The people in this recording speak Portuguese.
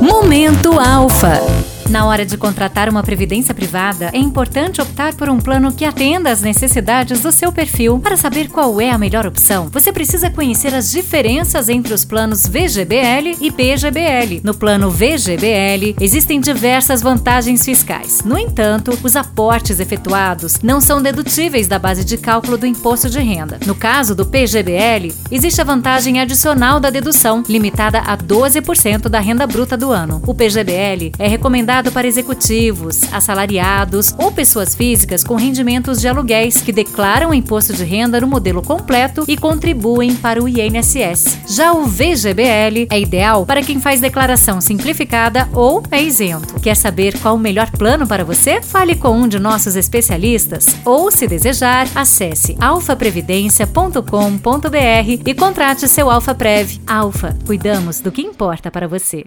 Momento Alfa. Na hora de contratar uma previdência privada, é importante optar por um plano que atenda às necessidades do seu perfil. Para saber qual é a melhor opção, você precisa conhecer as diferenças entre os planos VGBL e PGBL. No plano VGBL, existem diversas vantagens fiscais. No entanto, os aportes efetuados não são dedutíveis da base de cálculo do imposto de renda. No caso do PGBL, existe a vantagem adicional da dedução, limitada a 12% da renda bruta do ano. O PGBL é recomendado para executivos, assalariados ou pessoas físicas com rendimentos de aluguéis que declaram imposto de renda no modelo completo e contribuem para o INSS. Já o VGBL é ideal para quem faz declaração simplificada ou é isento. Quer saber qual o melhor plano para você? Fale com um de nossos especialistas ou, se desejar, acesse alfaprevidência.com.br e contrate seu Alfa Prev. Alfa, cuidamos do que importa para você.